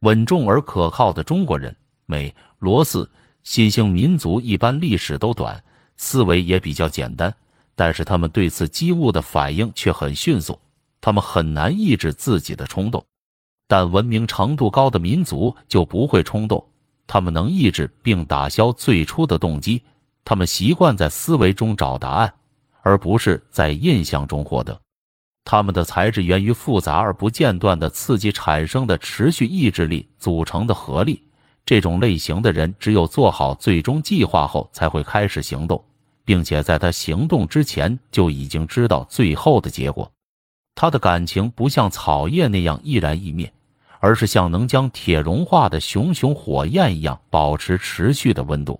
稳重而可靠的中国人，美、罗斯新兴民族一般历史都短，思维也比较简单，但是他们对此机物的反应却很迅速，他们很难抑制自己的冲动。但文明程度高的民族就不会冲动，他们能抑制并打消最初的动机，他们习惯在思维中找答案，而不是在印象中获得。他们的才智源于复杂而不间断的刺激产生的持续意志力组成的合力。这种类型的人只有做好最终计划后才会开始行动，并且在他行动之前就已经知道最后的结果。他的感情不像草叶那样易燃易灭，而是像能将铁融化的熊熊火焰一样保持持续的温度。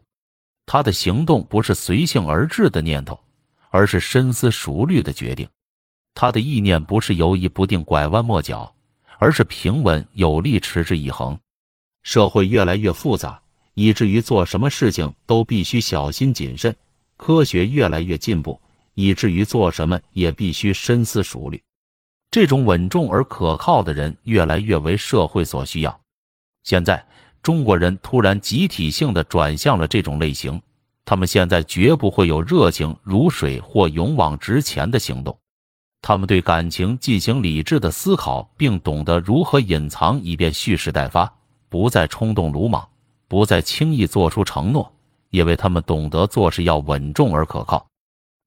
他的行动不是随性而至的念头，而是深思熟虑的决定。他的意念不是犹豫不定、拐弯抹角，而是平稳有力、持之以恒。社会越来越复杂，以至于做什么事情都必须小心谨慎；科学越来越进步，以至于做什么也必须深思熟虑。这种稳重而可靠的人越来越为社会所需要。现在，中国人突然集体性的转向了这种类型，他们现在绝不会有热情如水或勇往直前的行动。他们对感情进行理智的思考，并懂得如何隐藏，以便蓄势待发，不再冲动鲁莽，不再轻易做出承诺，因为他们懂得做事要稳重而可靠。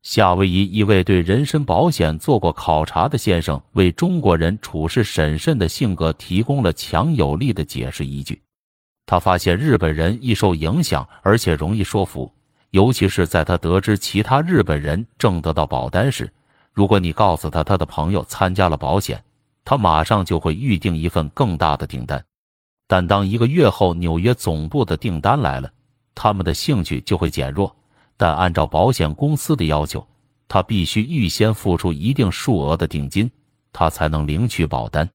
夏威夷一位对人身保险做过考察的先生，为中国人处事审慎的性格提供了强有力的解释依据。他发现日本人易受影响，而且容易说服，尤其是在他得知其他日本人正得到保单时。如果你告诉他他的朋友参加了保险，他马上就会预定一份更大的订单。但当一个月后纽约总部的订单来了，他们的兴趣就会减弱。但按照保险公司的要求，他必须预先付出一定数额的定金，他才能领取保单。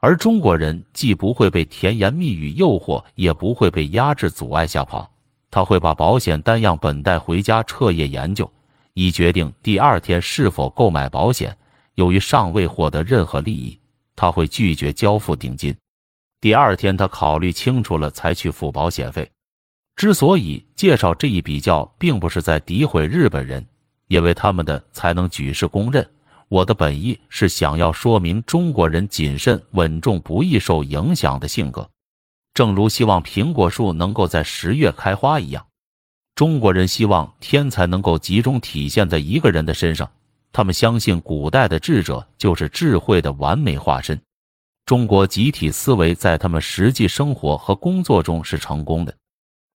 而中国人既不会被甜言蜜语诱惑，也不会被压制阻碍下跑，他会把保险单样本带回家彻夜研究。以决定第二天是否购买保险。由于尚未获得任何利益，他会拒绝交付定金。第二天，他考虑清楚了才去付保险费。之所以介绍这一比较，并不是在诋毁日本人，因为他们的才能举世公认。我的本意是想要说明中国人谨慎、稳重、不易受影响的性格，正如希望苹果树能够在十月开花一样。中国人希望天才能够集中体现在一个人的身上，他们相信古代的智者就是智慧的完美化身。中国集体思维在他们实际生活和工作中是成功的，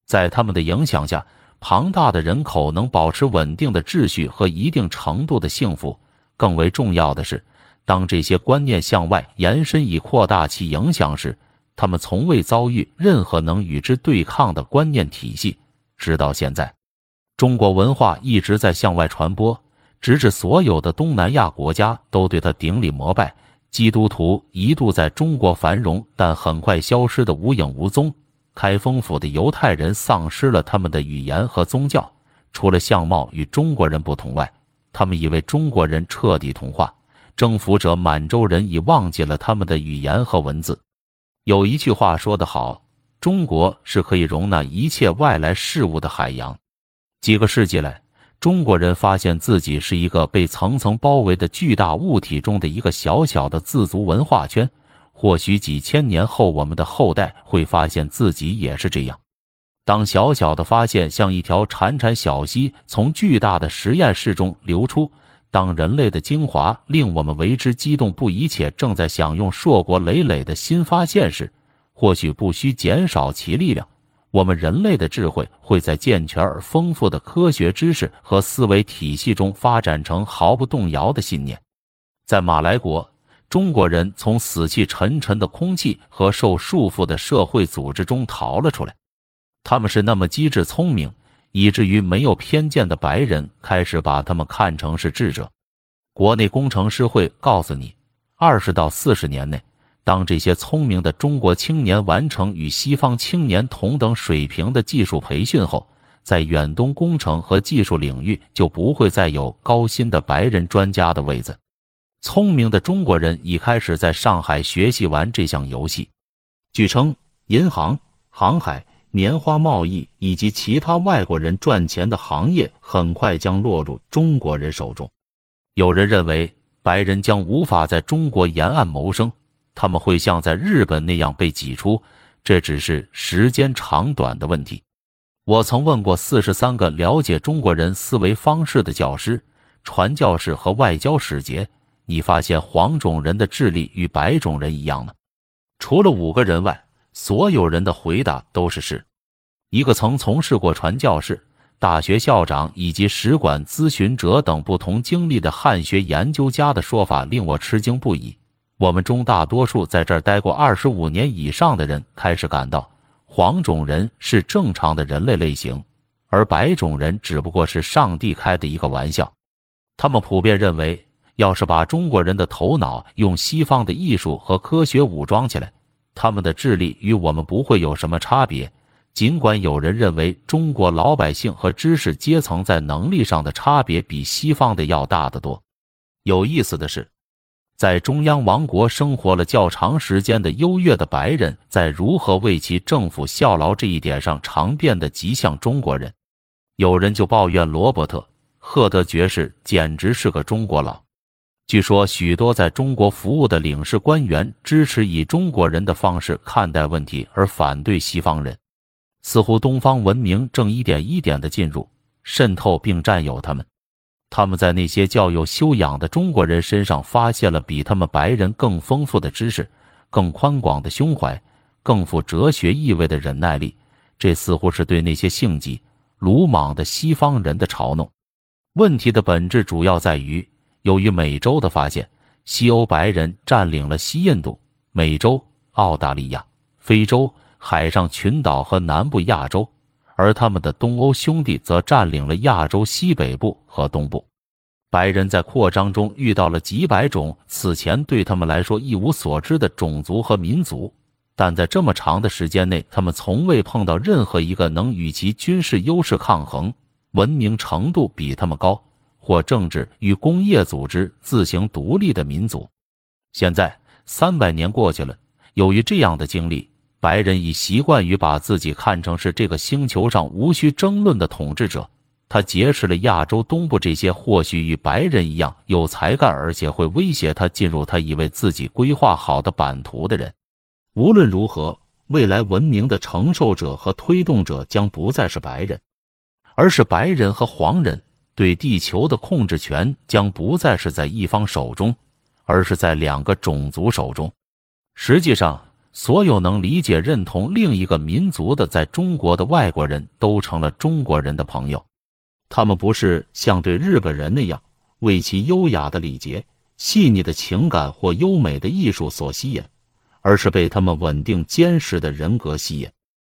在他们的影响下，庞大的人口能保持稳定的秩序和一定程度的幸福。更为重要的是，当这些观念向外延伸以扩大其影响时，他们从未遭遇任何能与之对抗的观念体系。直到现在，中国文化一直在向外传播，直至所有的东南亚国家都对他顶礼膜拜。基督徒一度在中国繁荣，但很快消失的无影无踪。开封府的犹太人丧失了他们的语言和宗教，除了相貌与中国人不同外，他们已为中国人彻底同化。征服者满洲人已忘记了他们的语言和文字。有一句话说得好。中国是可以容纳一切外来事物的海洋。几个世纪来，中国人发现自己是一个被层层包围的巨大物体中的一个小小的自足文化圈。或许几千年后，我们的后代会发现自己也是这样。当小小的发现像一条潺潺小溪从巨大的实验室中流出，当人类的精华令我们为之激动不已，且正在享用硕果累累的新发现时，或许不需减少其力量，我们人类的智慧会在健全而丰富的科学知识和思维体系中发展成毫不动摇的信念。在马来国，中国人从死气沉沉的空气和受束缚的社会组织中逃了出来。他们是那么机智聪明，以至于没有偏见的白人开始把他们看成是智者。国内工程师会告诉你，二十到四十年内。当这些聪明的中国青年完成与西方青年同等水平的技术培训后，在远东工程和技术领域就不会再有高薪的白人专家的位子。聪明的中国人已开始在上海学习玩这项游戏。据称，银行、航海、棉花贸易以及其他外国人赚钱的行业很快将落入中国人手中。有人认为，白人将无法在中国沿岸谋生，他们会像在日本那样被挤出，这只是时间长短的问题。我曾问过四十三个了解中国人思维方式的教师、传教士和外交使节，你发现黄种人的智力与白种人一样吗？除了五个人外。所有人的回答都是是。一个曾从事过传教士、大学校长以及使馆咨询者等不同经历的汉学研究家的说法令我吃惊不已。我们中大多数在这儿待过二十五年以上的人开始感到，黄种人是正常的人类类型，而白种人只不过是上帝开的一个玩笑。他们普遍认为，要是把中国人的头脑用西方的艺术和科学武装起来。他们的智力与我们不会有什么差别，尽管有人认为中国老百姓和知识阶层在能力上的差别比西方的要大得多。有意思的是，在中央王国生活了较长时间的优越的白人，在如何为其政府效劳这一点上，常变得极像中国人。有人就抱怨罗伯特·赫德爵士简直是个中国佬。据说，许多在中国服务的领事官员支持以中国人的方式看待问题，而反对西方人。似乎东方文明正一点一点地进入、渗透并占有他们。他们在那些较有修养的中国人身上发现了比他们白人更丰富的知识、更宽广的胸怀、更富哲学意味的忍耐力。这似乎是对那些性急、鲁莽的西方人的嘲弄。问题的本质主要在于。由于美洲的发现，西欧白人占领了西印度、美洲、澳大利亚、非洲、海上群岛和南部亚洲，而他们的东欧兄弟则占领了亚洲西北部和东部。白人在扩张中遇到了几百种此前对他们来说一无所知的种族和民族，但在这么长的时间内，他们从未碰到任何一个能与其军事优势抗衡、文明程度比他们高。或政治与工业组织自行独立的民族，现在三百年过去了。由于这样的经历，白人已习惯于把自己看成是这个星球上无需争论的统治者。他劫持了亚洲东部这些或许与白人一样有才干，而且会威胁他进入他以为自己规划好的版图的人。无论如何，未来文明的承受者和推动者将不再是白人，而是白人和黄人。对地球的控制权将不再是在一方手中，而是在两个种族手中。实际上，所有能理解、认同另一个民族的在中国的外国人都成了中国人的朋友。他们不是像对日本人那样为其优雅的礼节、细腻的情感或优美的艺术所吸引，而是被他们稳定、坚实的人格吸引。